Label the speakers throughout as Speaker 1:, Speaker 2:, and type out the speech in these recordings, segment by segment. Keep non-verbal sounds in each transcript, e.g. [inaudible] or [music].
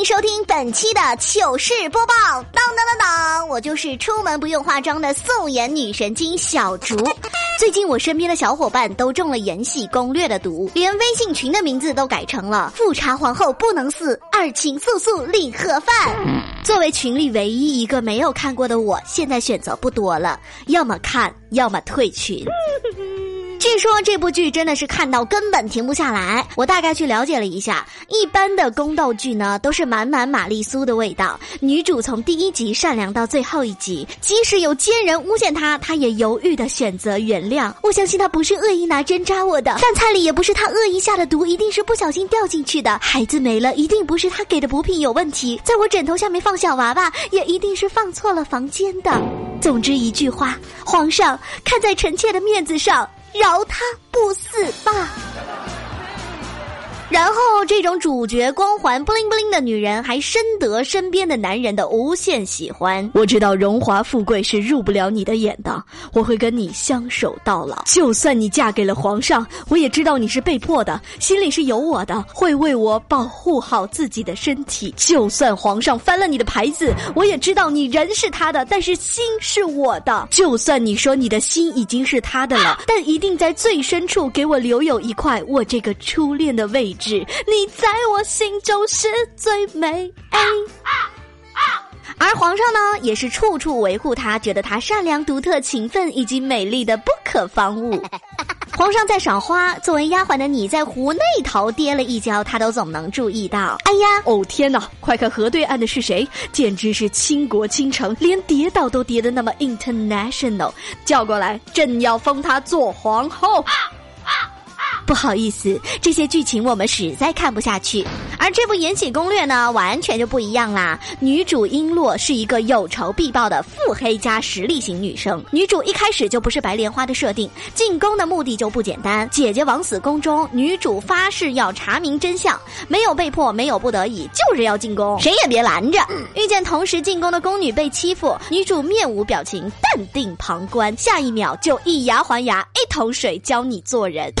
Speaker 1: 迎收听本期的糗事播报。当当当当，我就是出门不用化妆的素颜女神经小竹。[laughs] 最近我身边的小伙伴都中了《延禧攻略》的毒，连微信群的名字都改成了“富察皇后不能死，二请速速立盒饭”。作为群里唯一一个没有看过的我，现在选择不多了，要么看，要么退群。[laughs] 据说这部剧真的是看到根本停不下来。我大概去了解了一下，一般的宫斗剧呢都是满满玛丽苏的味道。女主从第一集善良到最后一集，即使有奸人诬陷她，她也犹豫的选择原谅。我相信她不是恶意拿针扎我的，饭菜里也不是她恶意下的毒，一定是不小心掉进去的。孩子没了，一定不是她给的补品有问题。在我枕头下面放小娃娃，也一定是放错了房间的。总之一句话，皇上看在臣妾的面子上。饶他不死吧。然后，这种主角光环不灵不灵的女人，还深得身边的男人的无限喜欢。
Speaker 2: 我知道荣华富贵是入不了你的眼的，我会跟你相守到老。就算你嫁给了皇上，我也知道你是被迫的，心里是有我的，会为我保护好自己的身体。就算皇上翻了你的牌子，我也知道你人是他的，但是心是我的。就算你说你的心已经是他的了，但一定在最深处给我留有一块我这个初恋的位置。只你在我心中是最美。
Speaker 1: 而皇上呢，也是处处维护她，觉得她善良、独特、勤奋以及美丽的不可方物。[laughs] 皇上在赏花，作为丫鬟的你在湖那头跌了一跤，他都总能注意到。哎呀，
Speaker 2: 哦天哪！快看河对岸的是谁？简直是倾国倾城，连跌倒都跌得那么 international。叫过来，朕要封她做皇后。
Speaker 1: 不好意思，这些剧情我们实在看不下去。而这部《延禧攻略》呢，完全就不一样啦。女主璎珞是一个有仇必报的腹黑加实力型女生。女主一开始就不是白莲花的设定，进宫的目的就不简单。姐姐枉死宫中，女主发誓要查明真相，没有被迫，没有不得已，就是要进宫，谁也别拦着。遇见同时进宫的宫女被欺负，女主面无表情，淡定旁观，下一秒就以牙还牙，一桶水教你做人。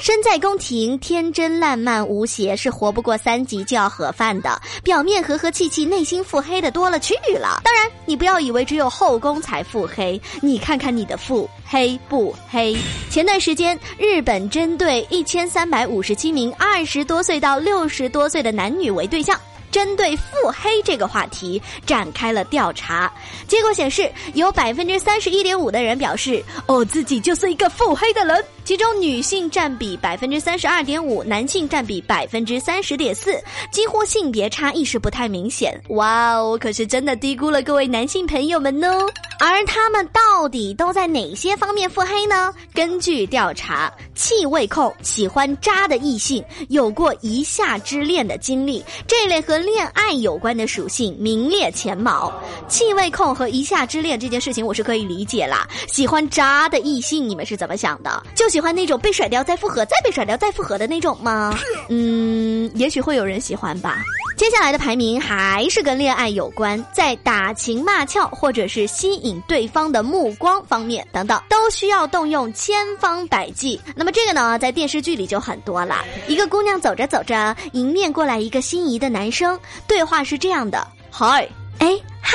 Speaker 1: 身在宫廷，天真烂漫无邪，是活不过三集就要盒饭的。表面和和气气，内心腹黑的多了去了。当然，你不要以为只有后宫才腹黑，你看看你的腹黑不黑？前段时间，日本针对一千三百五十七名二十多岁到六十多岁的男女为对象。针对腹黑这个话题展开了调查，结果显示有百分之三十一点五的人表示，哦，自己就是一个腹黑的人。其中女性占比百分之三十二点五，男性占比百分之三十点四，几乎性别差异是不太明显。哇哦，可是真的低估了各位男性朋友们哦。而他们到底都在哪些方面腹黑呢？根据调查，气味控喜欢渣的异性，有过一下之恋的经历，这类和恋爱有关的属性名列前茅。气味控和一下之恋这件事情，我是可以理解啦。喜欢渣的异性，你们是怎么想的？就喜欢那种被甩掉再复合，再被甩掉再复合的那种吗？嗯，也许会有人喜欢吧。接下来的排名还是跟恋爱有关，在打情骂俏或者是吸引对方的目光方面等等，都需要动用千方百计。那么这个呢，在电视剧里就很多了。一个姑娘走着走着，迎面过来一个心仪的男生，对话是这样的：
Speaker 2: 嗨，
Speaker 1: 哎，嗨，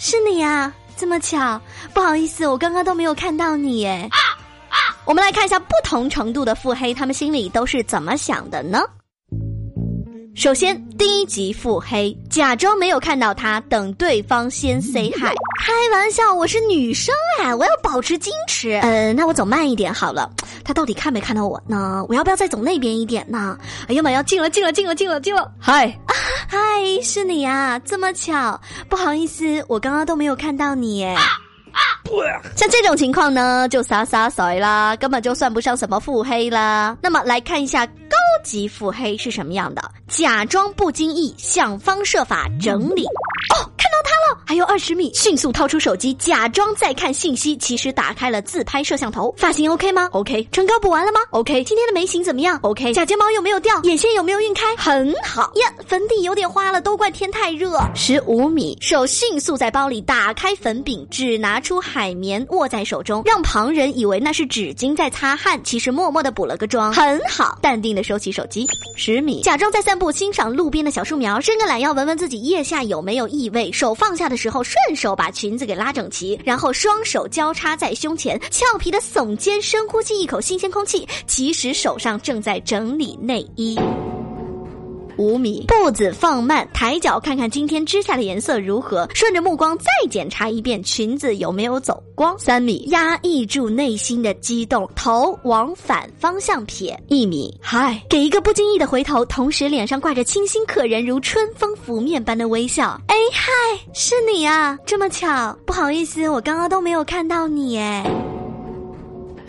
Speaker 1: 是你啊？这么巧？不好意思，我刚刚都没有看到你耶。我们来看一下不同程度的腹黑，他们心里都是怎么想的呢？首先，第一集腹黑，假装没有看到他，等对方先 say hi。开玩笑，我是女生哎，我要保持矜持。呃，那我走慢一点好了。他到底看没看到我呢？我要不要再走那边一点呢？哎呀妈呀，进了进了进了进了进了！
Speaker 2: 嗨，
Speaker 1: 嗨，是你啊？这么巧？不好意思，我刚刚都没有看到你耶。像这种情况呢，就洒洒水啦，根本就算不上什么腹黑啦。那么来看一下高级腹黑是什么样的：假装不经意，想方设法整理。哦，看到他了，还有二十米，迅速掏出手机，假装在看信息，其实打开了自拍摄像头。发型 OK 吗？OK。唇膏补完了吗？OK。今天的眉形怎么样？OK。假睫毛有没有掉？眼线有没有晕开？很好呀。粉底有点花了，都怪天太热。十五米，手迅速在包里打开粉饼，只拿出海绵握在手中，让旁人以为那是纸巾在擦汗，其实默默的补了个妆。很好，淡定的收起手机。十米，假装在散步，欣赏路边的小树苗，伸个懒腰闻闻自己腋下有没有异味，手放下的时候顺手把裙子给拉整齐，然后双手交叉在胸前，俏皮的耸肩，深呼吸一口新鲜空气，其实手上正在整理内衣。五米，步子放慢，抬脚看看今天指甲的颜色如何，顺着目光再检查一遍裙子有没有走光。三米，压抑住内心的激动，头往反方向撇。一米，嗨，给一个不经意的回头，同时脸上挂着清新可人如春风拂面般的微笑。哎嗨，是你啊，这么巧，不好意思，我刚刚都没有看到你哎。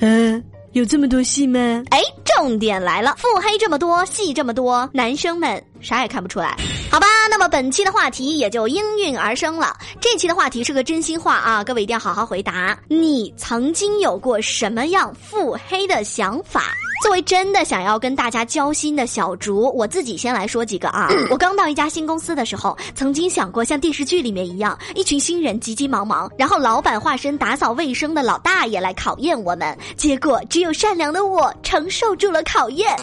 Speaker 3: 嗯。有这么多戏吗？
Speaker 1: 哎，重点来了，腹黑这么多，戏这么多，男生们啥也看不出来，好吧？那么本期的话题也就应运而生了。这期的话题是个真心话啊，各位一定要好好回答。你曾经有过什么样腹黑的想法？作为真的想要跟大家交心的小竹，我自己先来说几个啊。[clears throat] 我刚到一家新公司的时候，曾经想过像电视剧里面一样，一群新人急急忙忙，然后老板化身打扫卫生的老大爷来考验我们。结果只有善良的我承受住了考验。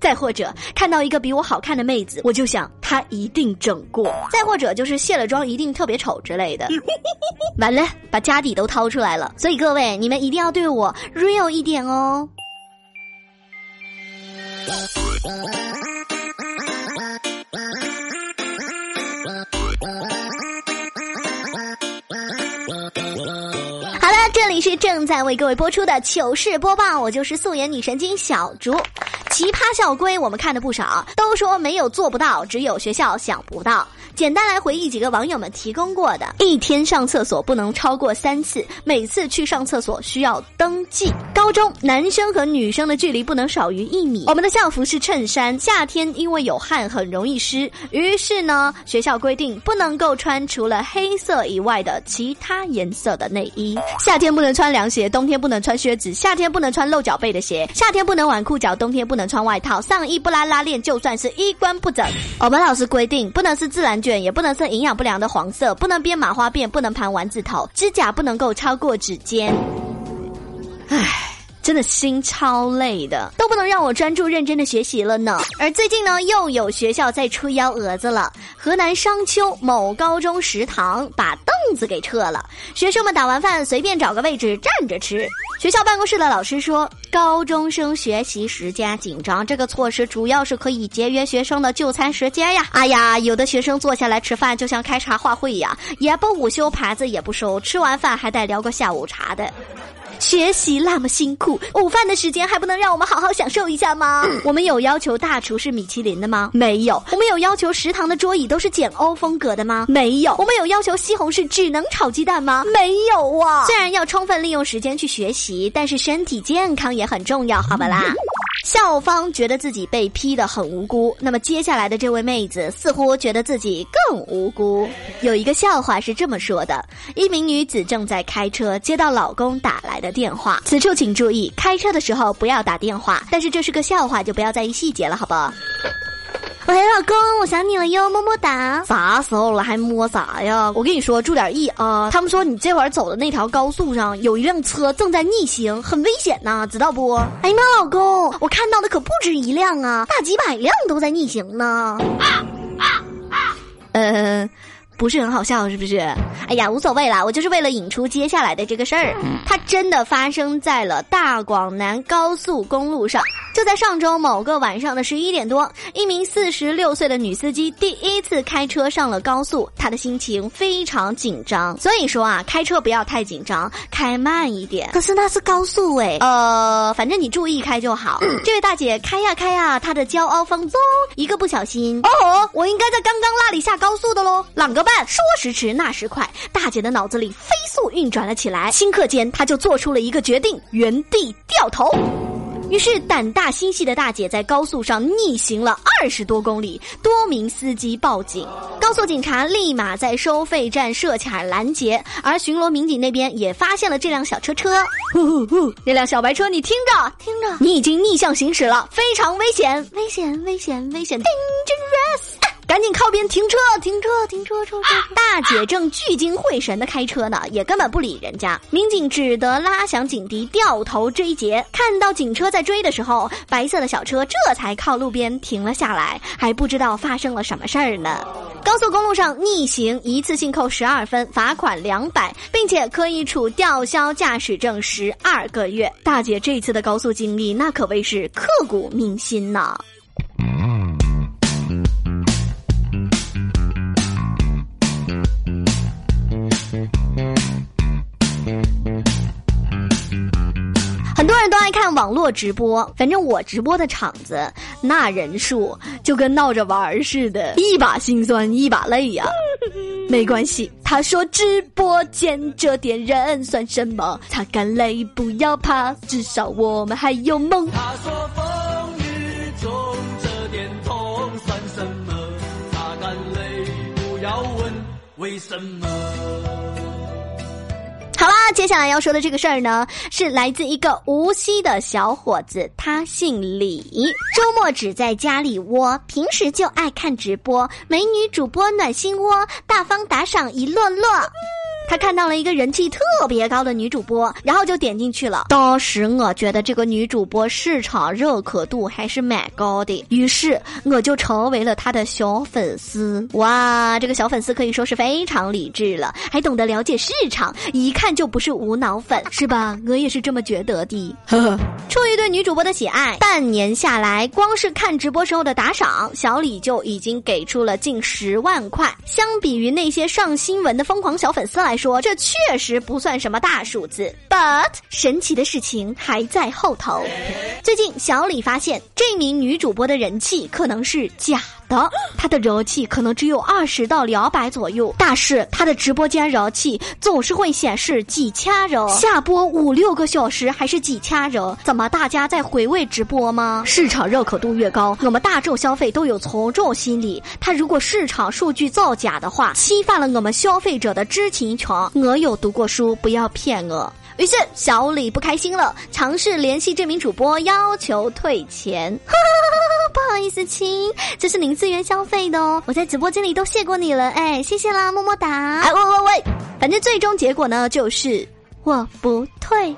Speaker 1: 再或者看到一个比我好看的妹子，我就想她一定整过。再或者就是卸了妆一定特别丑之类的。[laughs] 完了，把家底都掏出来了。所以各位，你们一定要对我 real 一点哦。好了，这里是正在为各位播出的糗事播报，我就是素颜女神经小竹。奇葩校规我们看的不少，都说没有做不到，只有学校想不到。简单来回忆几个网友们提供过的：一天上厕所不能超过三次，每次去上厕所需要登记。高中男生和女生的距离不能少于一米。我们的校服是衬衫，夏天因为有汗很容易湿，于是呢，学校规定不能够穿除了黑色以外的其他颜色的内衣。夏天不能穿凉鞋，冬天不能穿靴子，夏天不能穿露脚背的鞋，夏天不能挽裤脚，冬天不能穿外套，上衣不拉拉链，就算是衣冠不整。我们老师规定不能是自然卷。也不能是营养不良的黄色，不能编麻花辫，不能盘丸子头，指甲不能够超过指尖。唉，真的心超累的，都不能让我专注认真的学习了呢。而最近呢，又有学校在出幺蛾子了。河南商丘某高中食堂把凳子给撤了，学生们打完饭随便找个位置站着吃。学校办公室的老师说，高中生学习时间紧张，这个措施主要是可以节约学生的就餐时间呀。哎呀，有的学生坐下来吃饭就像开茶话会呀，也不午休，牌子也不收，吃完饭还得聊个下午茶的。学习那么辛苦，午饭的时间还不能让我们好好享受一下吗？我们有要求大厨是米其林的吗？没有。我们有要求食堂的桌椅都是简欧风格的吗？没有。我们有要求西红柿只能炒鸡蛋吗？没有啊。虽然要充分利用时间去学习，但是身体健康也很重要，好不啦。校方觉得自己被批的很无辜，那么接下来的这位妹子似乎觉得自己更无辜。有一个笑话是这么说的：一名女子正在开车，接到老公打来的电话。此处请注意，开车的时候不要打电话。但是这是个笑话，就不要在意细节了，好不好？喂，老公，我想你了哟，么么哒。啥时候了还摸啥呀？我跟你说，注点意啊。他们说你这会儿走的那条高速上有一辆车正在逆行，很危险呐，知道不？哎呀妈，老公，我看到的可不止一辆啊，大几百辆都在逆行呢。嗯。不是很好笑，是不是？哎呀，无所谓啦，我就是为了引出接下来的这个事儿。它真的发生在了大广南高速公路上。就在上周某个晚上的十一点多，一名四十六岁的女司机第一次开车上了高速，她的心情非常紧张。所以说啊，开车不要太紧张，开慢一点。可是那是高速哎，呃，反正你注意开就好。这位大姐开呀开呀，她的骄傲放纵，一个不小心，哦，我应该在刚刚那里下高速的喽，啷个办？办？说时迟，那时快，大姐的脑子里飞速运转了起来，顷刻间，她就做出了一个决定：原地掉头。于是，胆大心细的大姐在高速上逆行了二十多公里，多名司机报警，高速警察立马在收费站设卡拦截，而巡逻民警那边也发现了这辆小车车。呼呼呼！那辆小白车，你听着，听着，你已经逆向行驶了，非常危险，危险，危险，危险，dangerous！赶紧靠边停车，停车，停车，车车！大姐正聚精会神的开车呢，也根本不理人家。民警只得拉响警笛，掉头追截。看到警车在追的时候，白色的小车这才靠路边停了下来，还不知道发生了什么事儿呢。高速公路上逆行，一次性扣十二分，罚款两百，并且可以处吊销驾驶证十二个月。大姐这次的高速经历，那可谓是刻骨铭心呐。很网络直播，反正我直播的场子那人数就跟闹着玩儿似的，一把辛酸一把泪呀。[laughs] 没关系，他说直播间这点人算什么？擦干泪不要怕，至少我们还有梦。他说风雨中这点痛算什么？擦干泪不要问为什么。好啦，接下来要说的这个事儿呢，是来自一个无锡的小伙子，他姓李，周末只在家里窝，平时就爱看直播，美女主播暖心窝，大方打赏一摞摞。他看到了一个人气特别高的女主播，然后就点进去了。当时我觉得这个女主播市场认可度还是蛮高的，于是我就成为了她的小粉丝。哇，这个小粉丝可以说是非常理智了，还懂得了解市场，一看就不是无脑粉，是吧？我也是这么觉得的。呵呵，出于对女主播的喜爱，半年下来，光是看直播时候的打赏，小李就已经给出了近十万块。相比于那些上新闻的疯狂小粉丝来，说这确实不算什么大数字，but 神奇的事情还在后头。[laughs] 最近小李发现这名女主播的人气可能是假的，[laughs] 她的人气可能只有二十到两百左右，但是她的直播间人气总是会显示几千人，下播五六个小时还是几千人，怎么大家在回味直播吗？市场认可度越高，我们大众消费都有从众心理，他如果市场数据造假的话，侵犯了我们消费者的知情权。我有读过书，不要骗我。于是小李不开心了，尝试联系这名主播，要求退钱。[laughs] 不好意思，亲，这是零资源消费的哦，我在直播间里都谢过你了，哎，谢谢啦，么么哒。哎喂喂喂，反正最终结果呢，就是我不退。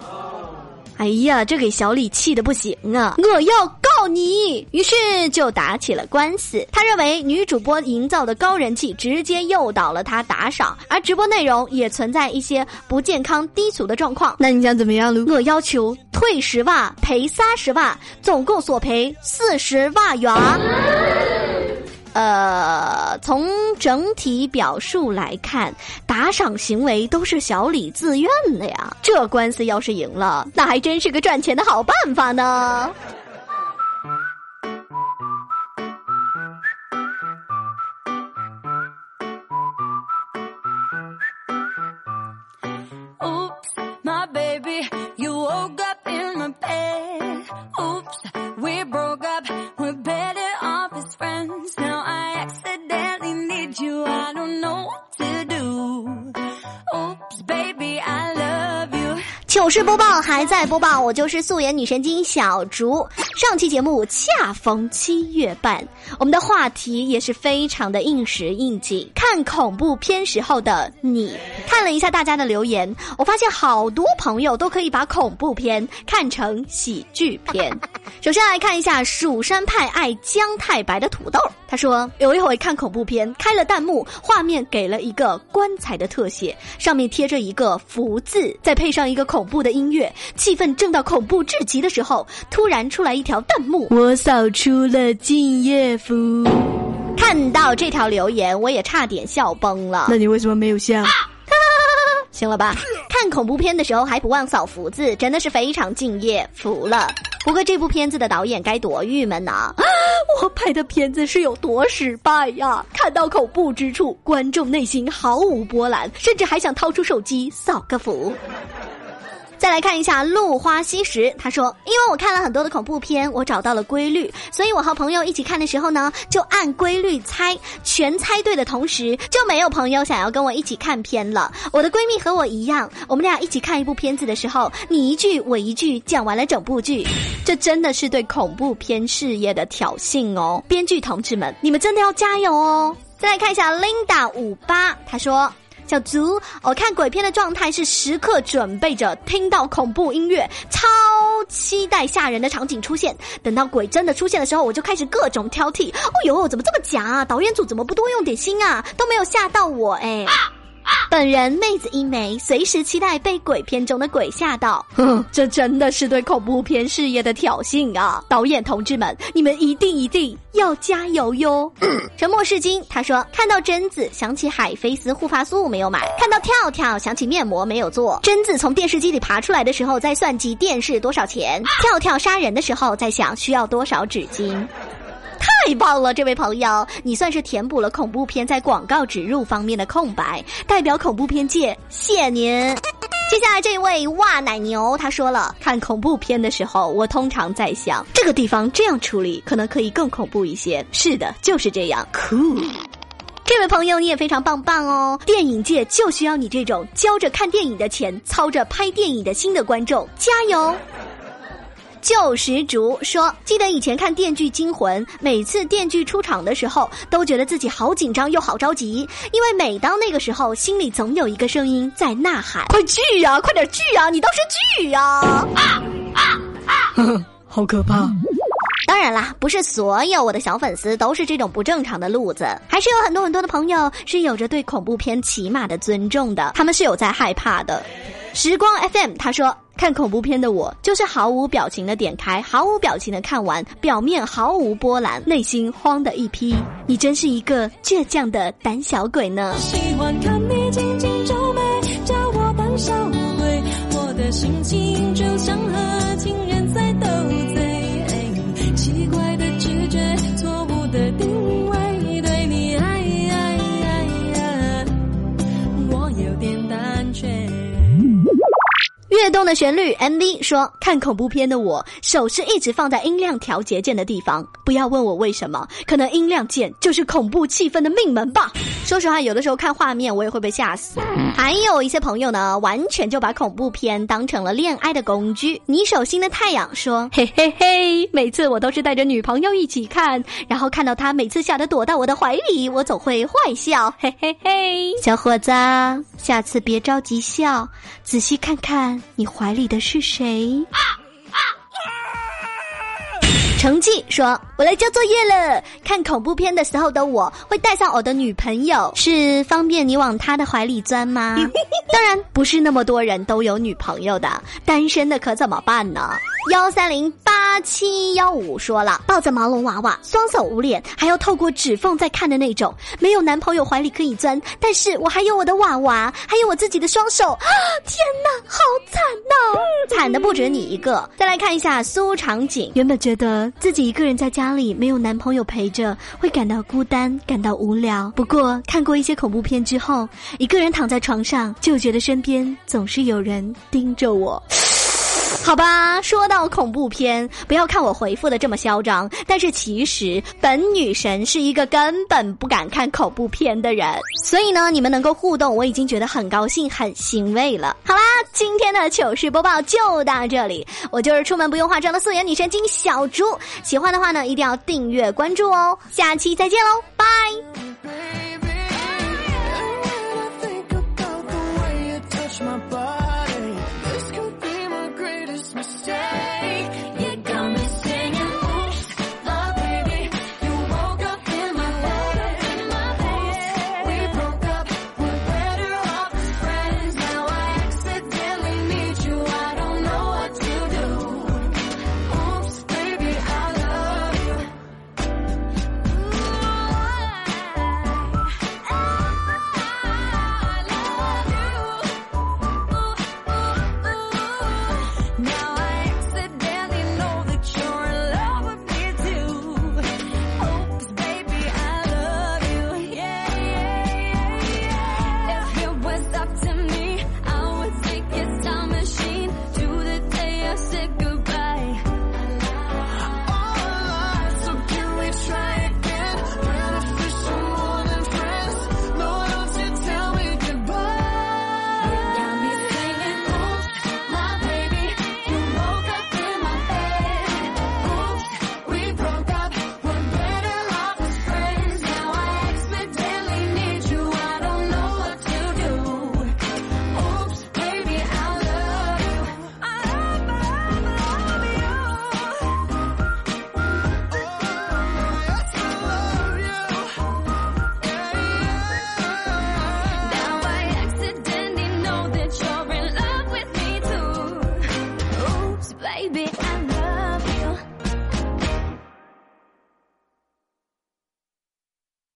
Speaker 1: 哎呀，这给小李气的不行啊！我要告你！于是就打起了官司。他认为女主播营造的高人气直接诱导了他打赏，而直播内容也存在一些不健康、低俗的状况。
Speaker 3: 那你想怎么样？
Speaker 1: 我要求退十万，赔三十万，总共索赔四十万元。呃，从整体表述来看，打赏行为都是小李自愿的呀。这官司要是赢了，那还真是个赚钱的好办法呢。Woke up in my bed. 糗事播报还在播报，我就是素颜女神经小竹。上期节目恰逢七月半，我们的话题也是非常的应时应景。看恐怖片时候的你，看了一下大家的留言，我发现好多朋友都可以把恐怖片看成喜剧片。[laughs] 首先来看一下蜀山派爱姜太白的土豆，他说有一回看恐怖片，开了弹幕，画面给了一个棺材的特写，上面贴着一个福字，再配上一个恐怖的音乐，气氛正到恐怖至极的时候，突然出来一条弹幕，
Speaker 3: 我扫出了敬业福。
Speaker 1: 看到这条留言，我也差点笑崩了。
Speaker 3: 那你为什么没有笑？
Speaker 1: 行了吧？看恐怖片的时候还不忘扫福字，真的是非常敬业，服了。不过这部片子的导演该多郁闷呐！
Speaker 2: 我拍的片子是有多失败呀！看到恐怖之处，观众内心毫无波澜，甚至还想掏出手机扫个符。
Speaker 1: 再来看一下露花西时，他说：“因为我看了很多的恐怖片，我找到了规律，所以我和朋友一起看的时候呢，就按规律猜，全猜对的同时，就没有朋友想要跟我一起看片了。我的闺蜜和我一样，我们俩一起看一部片子的时候，你一句我一句，讲完了整部剧，这真的是对恐怖片事业的挑衅哦！编剧同志们，你们真的要加油哦！再来看一下 Linda 五八，他说。”小竹，我看鬼片的状态是时刻准备着听到恐怖音乐，超期待吓人的场景出现。等到鬼真的出现的时候，我就开始各种挑剔。哦呦，怎么这么假？导演组怎么不多用点心啊？都没有吓到我哎。本人妹子一枚，随时期待被鬼片中的鬼吓到。[laughs] 哼，[laughs] 这真的是对恐怖片事业的挑衅啊！导演同志们，你们一定一定要加油哟！沉默是金，他说看到贞子想起海飞丝护发素没有买，看到跳跳想起面膜没有做。贞子从电视机里爬出来的时候在算计电视多少钱，跳跳杀人的时候在想需要多少纸巾。太棒了，这位朋友，你算是填补了恐怖片在广告植入方面的空白，代表恐怖片界，谢您。[laughs] 接下来这位哇奶牛他说了，看恐怖片的时候，我通常在想，这个地方这样处理可能可以更恐怖一些。是的，就是这样，cool。这位朋友你也非常棒棒哦，电影界就需要你这种交着看电影的钱，操着拍电影的心的观众，加油。救石竹说：“记得以前看《电锯惊魂》，每次电锯出场的时候，都觉得自己好紧张又好着急，因为每当那个时候，心里总有一个声音在呐喊：‘ [laughs] 快锯啊，快点锯啊，你倒是锯啊！’啊啊啊！’ [laughs]
Speaker 3: 好可怕。
Speaker 1: 当然啦，不是所有我的小粉丝都是这种不正常的路子，还是有很多很多的朋友是有着对恐怖片起码的尊重的，他们是有在害怕的。”时光 FM 他说。看恐怖片的我，就是毫无表情的点开，毫无表情的看完，表面毫无波澜，内心慌的一批。你真是一个倔强的胆小鬼呢。喜欢看你紧紧皱眉，叫我胆小鬼。我的心情跃动的旋律 MV 说：“看恐怖片的我，手是一直放在音量调节键的地方。不要问我为什么，可能音量键就是恐怖气氛的命门吧。说实话，有的时候看画面我也会被吓死。还有一些朋友呢，完全就把恐怖片当成了恋爱的工具。你手心的太阳说：嘿嘿嘿，每次我都是带着女朋友一起看，然后看到她每次吓得躲到我的怀里，我总会坏笑。嘿嘿嘿，小伙子，下次别着急笑，仔细看看。”你怀里的是谁？成绩说：“我来交作业了。看恐怖片的时候的我会带上我的女朋友，是方便你往他的怀里钻吗？[laughs] 当然不是那么多人都有女朋友的，单身的可怎么办呢？”幺三零八七幺五说了，抱着毛绒娃娃，双手捂脸，还要透过指缝在看的那种。没有男朋友怀里可以钻，但是我还有我的娃娃，还有我自己的双手啊。天哪，好惨呐！惨的不止你一个。再来看一下苏长景，原本觉得自己一个人在家里没有男朋友陪着，会感到孤单，感到无聊。不过看过一些恐怖片之后，一个人躺在床上，就觉得身边总是有人盯着我。好吧，说到恐怖片，不要看我回复的这么嚣张，但是其实本女神是一个根本不敢看恐怖片的人，所以呢，你们能够互动，我已经觉得很高兴、很欣慰了。好啦，今天的糗事播报就到这里，我就是出门不用化妆的素颜女神经小猪，喜欢的话呢，一定要订阅关注哦，下期再见喽，拜。